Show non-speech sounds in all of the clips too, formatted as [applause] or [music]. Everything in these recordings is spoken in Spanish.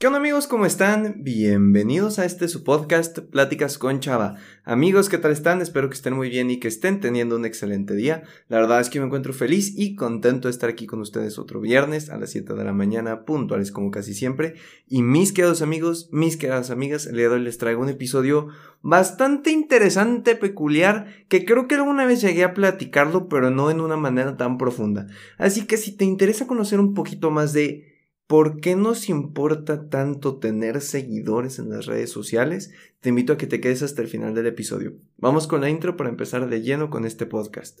¿Qué onda amigos? ¿Cómo están? Bienvenidos a este su podcast Pláticas con Chava. Amigos, ¿qué tal están? Espero que estén muy bien y que estén teniendo un excelente día. La verdad es que me encuentro feliz y contento de estar aquí con ustedes otro viernes a las 7 de la mañana, puntuales como casi siempre. Y mis queridos amigos, mis queridas amigas, el día de hoy les traigo un episodio bastante interesante, peculiar, que creo que alguna vez llegué a platicarlo, pero no en una manera tan profunda. Así que si te interesa conocer un poquito más de ¿Por qué nos importa tanto tener seguidores en las redes sociales? Te invito a que te quedes hasta el final del episodio. Vamos con la intro para empezar de lleno con este podcast.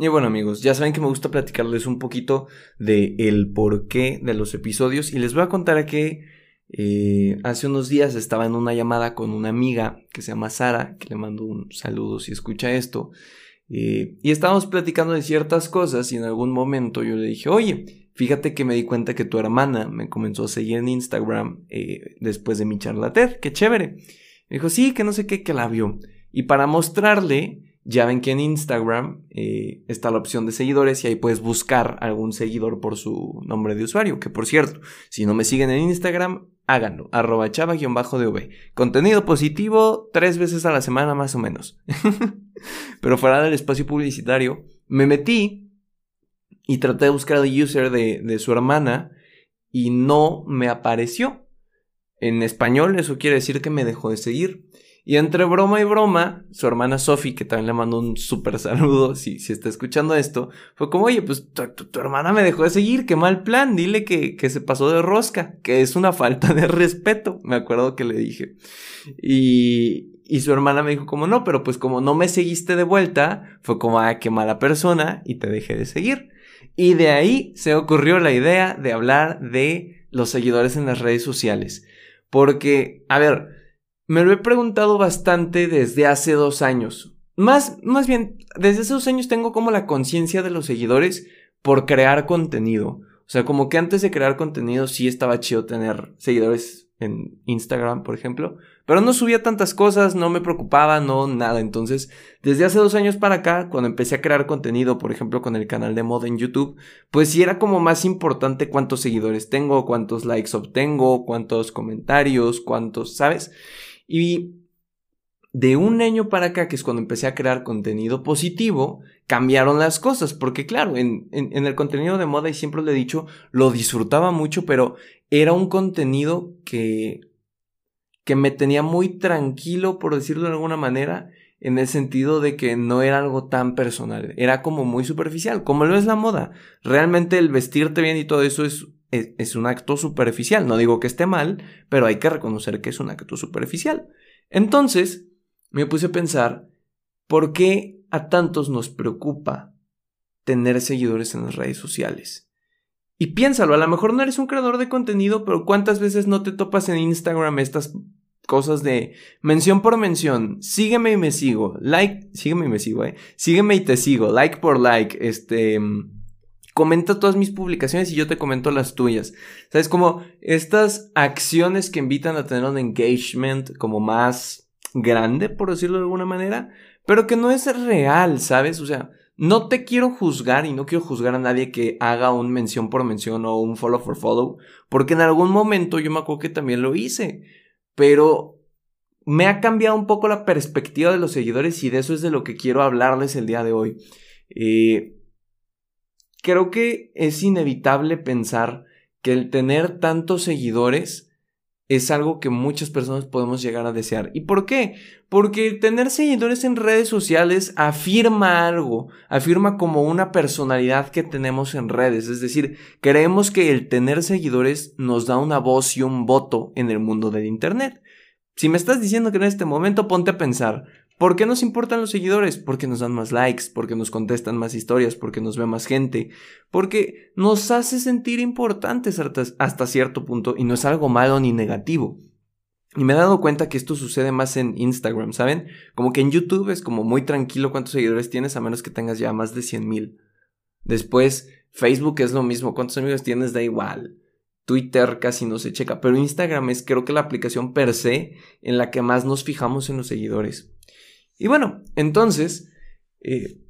Y bueno amigos, ya saben que me gusta platicarles un poquito de el porqué de los episodios y les voy a contar que eh, hace unos días estaba en una llamada con una amiga que se llama Sara, que le mando un saludo si escucha esto, eh, y estábamos platicando de ciertas cosas y en algún momento yo le dije, oye, fíjate que me di cuenta que tu hermana me comenzó a seguir en Instagram eh, después de mi charla qué chévere. Me dijo, sí, que no sé qué, que la vio. Y para mostrarle, ya ven que en Instagram eh, está la opción de seguidores y ahí puedes buscar algún seguidor por su nombre de usuario. Que por cierto, si no me siguen en Instagram, háganlo. Arroba chava-dv. Contenido positivo tres veces a la semana más o menos. [laughs] Pero fuera del espacio publicitario, me metí y traté de buscar el user de, de su hermana y no me apareció. En español eso quiere decir que me dejó de seguir. Y entre broma y broma, su hermana Sophie, que también le mandó un súper saludo, si, si está escuchando esto, fue como, oye, pues tu, hermana me dejó de seguir, qué mal plan, dile que, que, se pasó de rosca, que es una falta de respeto, me acuerdo que le dije. Y, y su hermana me dijo como, no, pero pues como no me seguiste de vuelta, fue como, ah, qué mala persona, y te dejé de seguir. Y de ahí se ocurrió la idea de hablar de los seguidores en las redes sociales. Porque, a ver, me lo he preguntado bastante desde hace dos años. Más, más bien, desde hace dos años tengo como la conciencia de los seguidores por crear contenido. O sea, como que antes de crear contenido sí estaba chido tener seguidores en Instagram, por ejemplo. Pero no subía tantas cosas, no me preocupaba, no nada. Entonces, desde hace dos años para acá, cuando empecé a crear contenido, por ejemplo, con el canal de moda en YouTube, pues sí era como más importante cuántos seguidores tengo, cuántos likes obtengo, cuántos comentarios, cuántos, ¿sabes? Y de un año para acá, que es cuando empecé a crear contenido positivo, cambiaron las cosas, porque claro, en, el contenido de moda, y siempre lo he dicho, lo disfrutaba mucho, pero era un contenido que que me tenía muy tranquilo, por decirlo de alguna manera, en el sentido de que no era algo tan personal, era como muy superficial, como lo es la moda. Realmente el vestirte bien y todo eso es, es, un acto superficial, no digo que esté mal, pero hay que reconocer que es un acto superficial. Entonces, me puse a pensar, ¿por qué a tantos nos preocupa tener seguidores en las redes sociales? Y piénsalo, a lo mejor no eres un creador de contenido, pero ¿cuántas veces no te topas en Instagram estas cosas de mención por mención, sígueme y me sigo, like, sígueme y me sigo, eh, sígueme y te sigo, like por like, este, comenta todas mis publicaciones y yo te comento las tuyas. ¿Sabes? Como estas acciones que invitan a tener un engagement como más grande, por decirlo de alguna manera, pero que no es real, ¿sabes? O sea, no te quiero juzgar y no quiero juzgar a nadie que haga un mención por mención o un follow for follow, porque en algún momento yo me acuerdo que también lo hice pero me ha cambiado un poco la perspectiva de los seguidores y de eso es de lo que quiero hablarles el día de hoy. Eh, creo que es inevitable pensar que el tener tantos seguidores es algo que muchas personas podemos llegar a desear. ¿Y por qué? Porque tener seguidores en redes sociales afirma algo, afirma como una personalidad que tenemos en redes. Es decir, creemos que el tener seguidores nos da una voz y un voto en el mundo del Internet. Si me estás diciendo que en este momento ponte a pensar, ¿Por qué nos importan los seguidores? Porque nos dan más likes, porque nos contestan más historias, porque nos ve más gente, porque nos hace sentir importantes hasta cierto punto y no es algo malo ni negativo. Y me he dado cuenta que esto sucede más en Instagram, ¿saben? Como que en YouTube es como muy tranquilo cuántos seguidores tienes a menos que tengas ya más de 100 mil. Después, Facebook es lo mismo, cuántos amigos tienes da igual. Twitter casi no se checa, pero Instagram es creo que la aplicación per se en la que más nos fijamos en los seguidores. Y bueno, entonces, eh,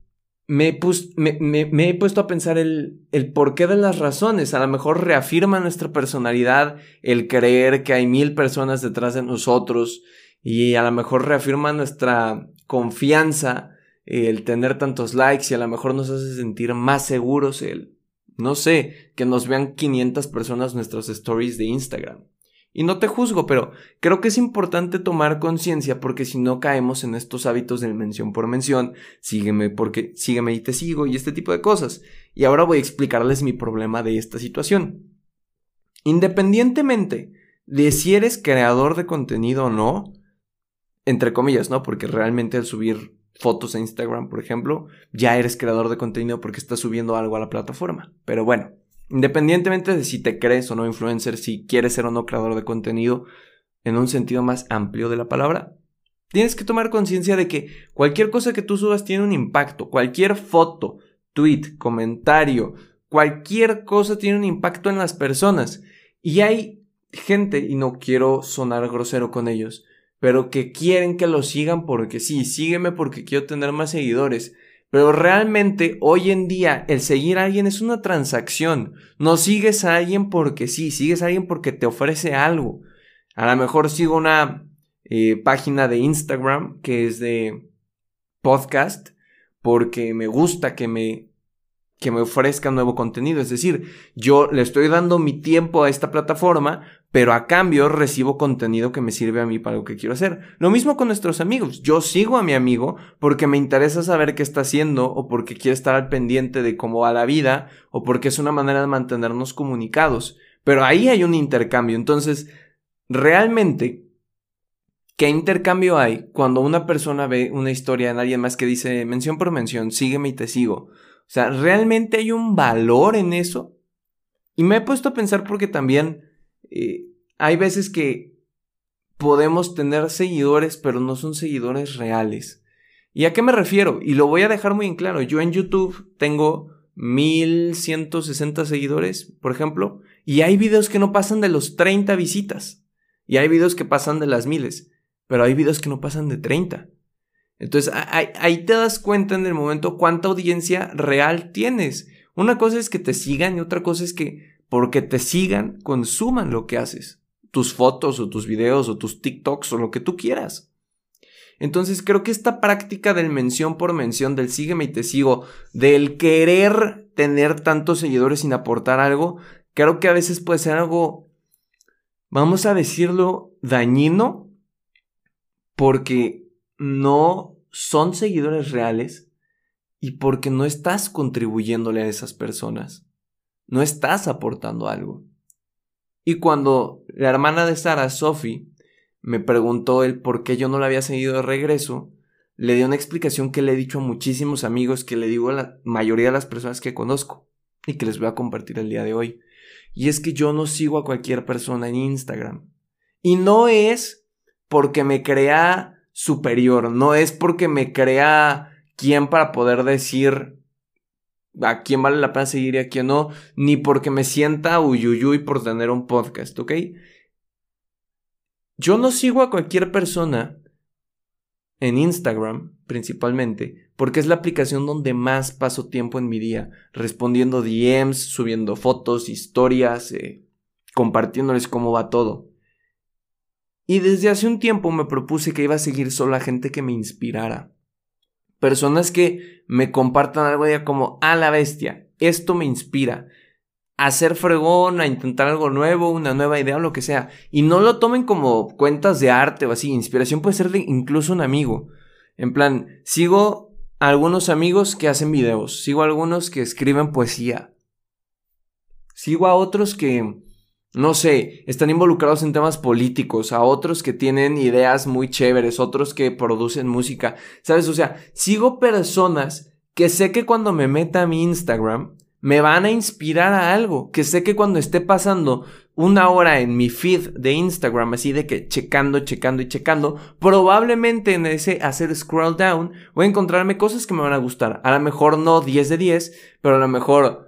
me, he puesto a pensar el, el porqué de las razones. A lo mejor reafirma nuestra personalidad el creer que hay mil personas detrás de nosotros y a lo mejor reafirma nuestra confianza el tener tantos likes y a lo mejor nos hace sentir más seguros el, no sé, que nos vean 500 personas nuestros stories de Instagram. Y no te juzgo, pero creo que es importante tomar conciencia porque si no caemos en estos hábitos de mención por mención, sígueme porque sígueme y te sigo y este tipo de cosas. Y ahora voy a explicarles mi problema de esta situación. Independientemente de si eres creador de contenido o no, entre comillas, ¿no? Porque realmente al subir fotos a Instagram, por ejemplo, ya eres creador de contenido porque estás subiendo algo a la plataforma. Pero bueno, Independientemente de si te crees o no influencer, si quieres ser o no creador de contenido, en un sentido más amplio de la palabra, tienes que tomar conciencia de que cualquier cosa que tú subas tiene un impacto. Cualquier foto, tweet, comentario, cualquier cosa tiene un impacto en las personas. Y hay gente, y no quiero sonar grosero con ellos, pero que quieren que lo sigan porque sí, sígueme porque quiero tener más seguidores. Pero realmente hoy en día el seguir a alguien es una transacción. No sigues a alguien porque sí, sigues a alguien porque te ofrece algo. A lo mejor sigo una eh, página de Instagram que es de podcast porque me gusta que me que me ofrezca nuevo contenido. Es decir, yo le estoy dando mi tiempo a esta plataforma, pero a cambio recibo contenido que me sirve a mí para lo que quiero hacer. Lo mismo con nuestros amigos. Yo sigo a mi amigo porque me interesa saber qué está haciendo o porque quiere estar al pendiente de cómo va la vida o porque es una manera de mantenernos comunicados. Pero ahí hay un intercambio. Entonces, realmente, ¿qué intercambio hay cuando una persona ve una historia en alguien más que dice mención por mención, sígueme y te sigo? O sea, ¿realmente hay un valor en eso? Y me he puesto a pensar porque también eh, hay veces que podemos tener seguidores, pero no son seguidores reales. ¿Y a qué me refiero? Y lo voy a dejar muy en claro. Yo en YouTube tengo 1160 seguidores, por ejemplo, y hay videos que no pasan de los 30 visitas. Y hay videos que pasan de las miles, pero hay videos que no pasan de 30. Entonces ahí, te das cuenta en el momento cuánta audiencia real tienes. Una cosa es que te sigan y otra cosa es que porque te sigan, consuman lo que haces. Tus fotos o tus videos o tus TikToks o lo que tú quieras. Entonces creo que esta práctica del mención por mención, del sígueme y te sigo, del querer tener tantos seguidores sin aportar algo, creo que a veces puede ser algo, vamos a decirlo, dañino, porque no son seguidores reales y porque no estás contribuyéndole a esas personas. No estás aportando algo. Y cuando la hermana de Sara, Sophie, me preguntó el por qué yo no la había seguido de regreso, le di una explicación que le he dicho a muchísimos amigos, que le digo a la mayoría de las personas que conozco y que les voy a compartir el día de hoy. Y es que yo no sigo a cualquier persona en Instagram. Y no es porque me crea superior, no es porque me crea quién para poder decir a quién vale la pena seguir y a quién no, ni porque me sienta uyuyuy por tener un podcast, ¿ok? Yo no sigo a cualquier persona en Instagram, principalmente, porque es la aplicación donde más paso tiempo en mi día, respondiendo DMs, subiendo fotos, historias, eh, compartiéndoles cómo va todo. Y desde hace un tiempo me propuse que iba a seguir solo a gente que me inspirara. Personas que me compartan algo ya como, a la bestia, esto me inspira. A ser fregón, a intentar algo nuevo, una nueva idea o lo que sea. Y no lo tomen como cuentas de arte o así. Inspiración puede ser de incluso un amigo. En plan, sigo a algunos amigos que hacen videos. Sigo a algunos que escriben poesía. Sigo a otros que no sé, están involucrados en temas políticos, a otros que tienen ideas muy chéveres, otros que producen música, ¿sabes? O sea, sigo personas que sé que cuando me meta a mi Instagram me van a inspirar a algo, que sé que cuando esté pasando una hora en mi feed de Instagram, así de que checando, checando y checando, probablemente en ese hacer scroll down voy a encontrarme cosas que me van a gustar. A lo mejor no 10 de 10, pero a lo mejor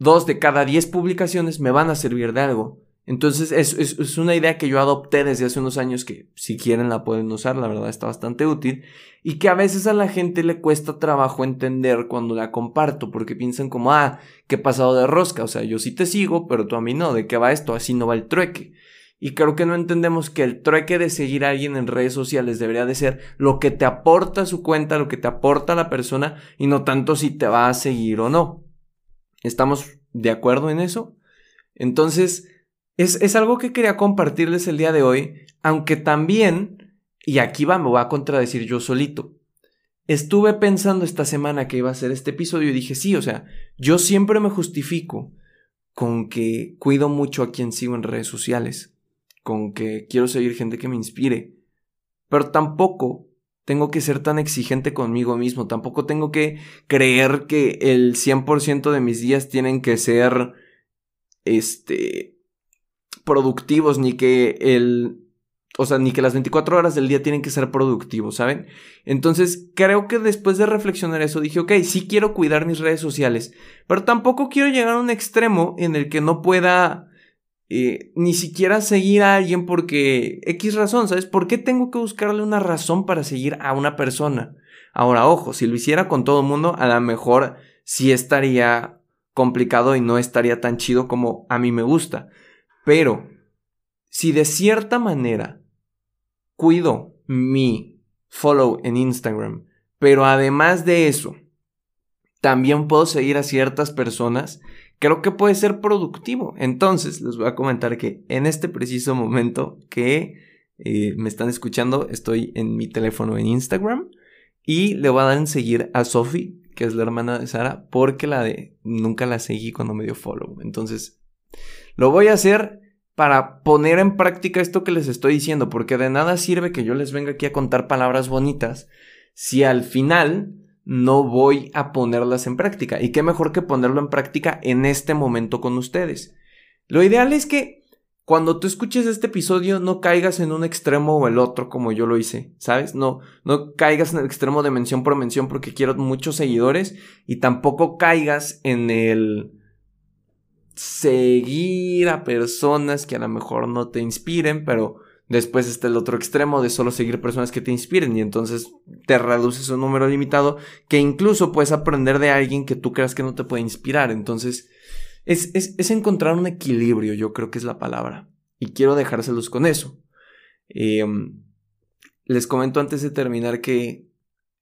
2 de cada 10 publicaciones me van a servir de algo. Entonces es, es, una idea que yo adopté desde hace unos años que si quieren la pueden usar, la verdad está bastante útil y que a veces a la gente le cuesta trabajo entender cuando la comparto porque piensan como, ah, qué pasado de rosca, o sea, yo sí te sigo, pero tú a mí no, ¿de qué va esto? Así no va el trueque. Y creo que no entendemos que el trueque de seguir a alguien en redes sociales debería de ser lo que te aporta su cuenta, lo que te aporta la persona y no tanto si te va a seguir o no. ¿Estamos de acuerdo en eso? Entonces, es, algo que quería compartirles el día de hoy, aunque también, y aquí va, me voy a contradecir yo solito. Estuve pensando esta semana que iba a ser este episodio y dije, sí, o sea, yo siempre me justifico con que cuido mucho a quien sigo en redes sociales, con que quiero seguir gente que me inspire, pero tampoco tengo que ser tan exigente conmigo mismo, tampoco tengo que creer que el 100% de mis días tienen que ser, este, productivos, ni que el... O sea, ni que las 24 horas del día tienen que ser productivos, ¿saben? Entonces, creo que después de reflexionar eso, dije, ok, sí quiero cuidar mis redes sociales, pero tampoco quiero llegar a un extremo en el que no pueda eh, ni siquiera seguir a alguien porque X razón, ¿sabes? ¿Por qué tengo que buscarle una razón para seguir a una persona? Ahora, ojo, si lo hiciera con todo el mundo, a lo mejor sí estaría complicado y no estaría tan chido como a mí me gusta. Pero, si de cierta manera cuido mi follow en Instagram, pero además de eso, también puedo seguir a ciertas personas, creo que puede ser productivo. Entonces, les voy a comentar que en este preciso momento que eh, me están escuchando, estoy en mi teléfono en Instagram y le voy a dar en seguir a Sophie, que es la hermana de Sara, porque la de nunca la seguí cuando me dio follow. Entonces, lo voy a hacer para poner en práctica esto que les estoy diciendo, porque de nada sirve que yo les venga aquí a contar palabras bonitas si al final no voy a ponerlas en práctica. Y qué mejor que ponerlo en práctica en este momento con ustedes. Lo ideal es que cuando tú escuches este episodio no caigas en un extremo o el otro como yo lo hice, ¿sabes? No, no caigas en el extremo de mención por mención porque quiero muchos seguidores y tampoco caigas en el seguir a personas que a lo mejor no te inspiren, pero después está el otro extremo de solo seguir personas que te inspiren y entonces te reduces un número limitado que incluso puedes aprender de alguien que tú creas que no te puede inspirar. Entonces es, es, encontrar un equilibrio, yo creo que es la palabra. Y quiero dejárselos con eso. Em, les comento antes de terminar que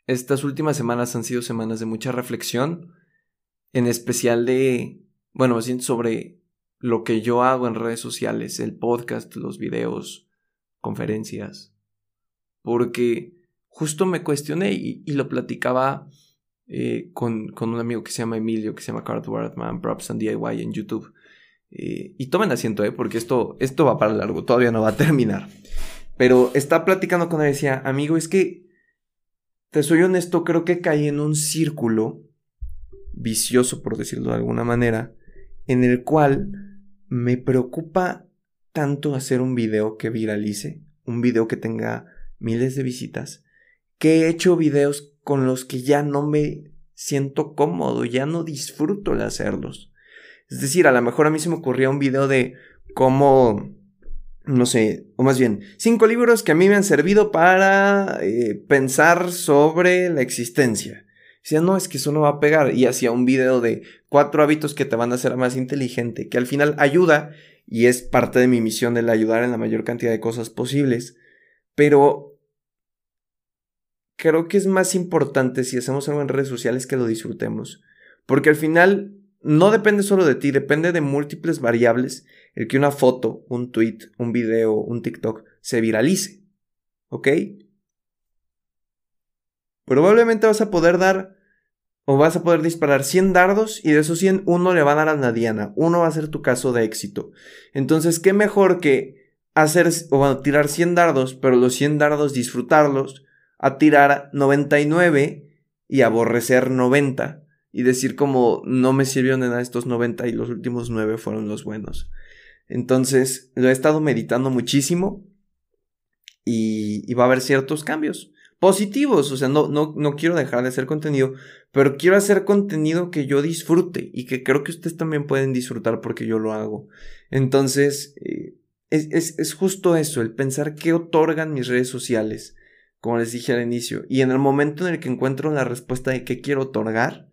estas últimas semanas han sido semanas de mucha reflexión, en especial de bueno, sobre lo que yo hago en redes sociales, el podcast, los videos, conferencias, porque justo me cuestioné y, lo platicaba eh, con, un amigo que se llama Emilio, que se llama Cardboard Man, Props and DIY en YouTube. Eh, y tomen asiento, eh, porque esto, esto va para largo, todavía no va a terminar. Pero está platicando con él y decía, amigo, es que, te soy honesto, creo que caí en un círculo vicioso, por decirlo de alguna manera, en el cual me preocupa tanto hacer un video que viralice, un video que tenga miles de visitas, que he hecho videos con los que ya no me siento cómodo, ya no disfruto de hacerlos. Es decir, a lo mejor a mí se me ocurría un video de cómo, no sé, o más bien, cinco libros que a mí me han servido para eh, pensar sobre la existencia. Decía, no, es que eso no va a pegar. Y hacía un video de cuatro hábitos que te van a hacer más inteligente, que al final ayuda y es parte de mi misión el ayudar en la mayor cantidad de cosas posibles. Pero creo que es más importante si hacemos algo en redes sociales que lo disfrutemos. Porque al final no depende solo de ti, depende de múltiples variables el que una foto, un tweet, un video, un TikTok se viralice. ¿Ok? Probablemente vas a poder dar o vas a poder disparar 100 dardos y de esos 100 uno le va a dar a la diana, uno va a ser tu caso de éxito. Entonces, ¿qué mejor que hacer o tirar 100 dardos, pero los 100 dardos disfrutarlos, a tirar 99 y aborrecer 90 y decir como no me sirvieron de nada estos 90 y los últimos 9 fueron los buenos. Entonces, lo he estado meditando muchísimo y, va a haber ciertos cambios positivos. O sea, no, no, no quiero dejar de hacer contenido, pero quiero hacer contenido que yo disfrute y que creo que ustedes también pueden disfrutar porque yo lo hago. Entonces, eh, es, es, justo eso, el pensar qué otorgan mis redes sociales, como les dije al inicio. Y en el momento en el que encuentro la respuesta de qué quiero otorgar,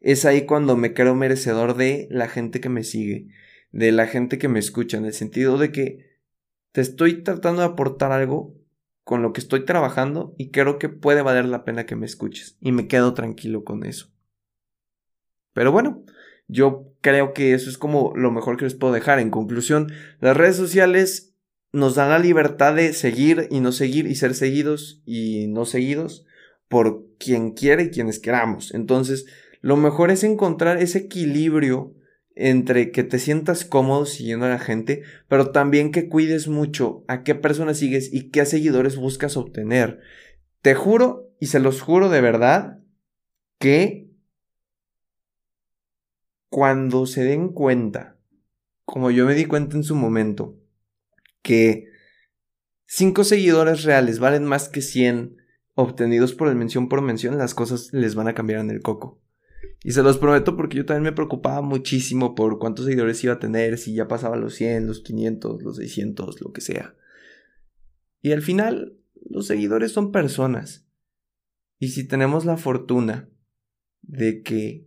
es ahí cuando me creo merecedor de la gente que me sigue, de la gente que me escucha, en el sentido de que te estoy tratando de aportar algo con lo que estoy trabajando y creo que puede valer la pena que me escuches. Y me quedo tranquilo con eso. Pero bueno, yo creo que eso es como lo mejor que les puedo dejar. En conclusión, las redes sociales nos dan la libertad de seguir y no seguir y ser seguidos y no seguidos por quien quiere y quienes queramos. Entonces, lo mejor es encontrar ese equilibrio entre que te sientas cómodo siguiendo a la gente, pero también que cuides mucho a qué personas sigues y qué seguidores buscas obtener. Te juro, y se los juro de verdad, que cuando se den cuenta, como yo me di cuenta en su momento, que cinco seguidores reales valen más que 100 obtenidos por el mención por mención, las cosas les van a cambiar en el coco. Y se los prometo porque yo también me preocupaba muchísimo por cuántos seguidores iba a tener, si ya pasaba los 100, los 500, los 600, lo que sea. Y al final, los seguidores son personas. Y si tenemos la fortuna de que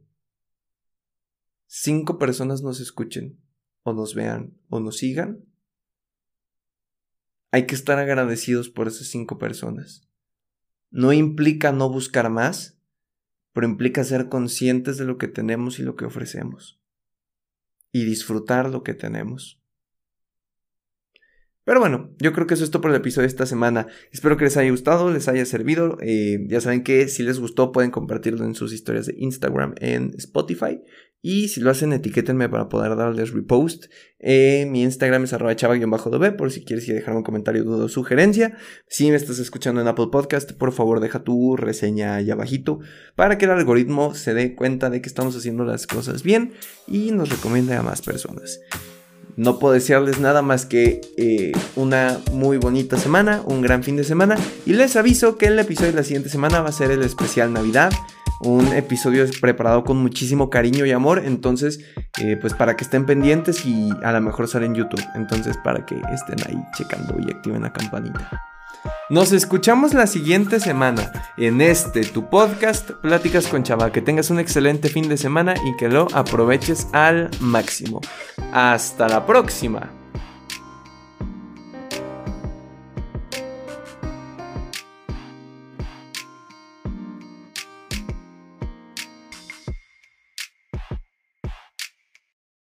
cinco personas nos escuchen, o nos vean, o nos sigan, hay que estar agradecidos por esas cinco personas. No implica no buscar más, pero implica ser conscientes de lo que tenemos y lo que ofrecemos. Y disfrutar lo que tenemos. Pero bueno, yo creo que eso es todo por el episodio de esta semana. Espero que les haya gustado, les haya servido. Eh, ya saben que si les gustó pueden compartirlo en sus historias de Instagram, en Spotify. Y si lo hacen, etiquétenme para poder darles repost. Eh, mi Instagram es arroba chava-db por si quieres dejar un comentario, duda o sugerencia. Si me estás escuchando en Apple Podcast, por favor deja tu reseña ahí abajito para que el algoritmo se dé cuenta de que estamos haciendo las cosas bien y nos recomiende a más personas. No puedo desearles nada más que eh, una muy bonita semana, un gran fin de semana. Y les aviso que el episodio de la siguiente semana va a ser el especial Navidad un episodio preparado con muchísimo cariño y amor. Entonces, eh, pues para que estén pendientes y a lo mejor sale en YouTube. Entonces, para que estén ahí checando y activen la campanita. Nos escuchamos la siguiente semana en este tu podcast Pláticas con Chava. Que tengas un excelente fin de semana y que lo aproveches al máximo. Hasta la próxima.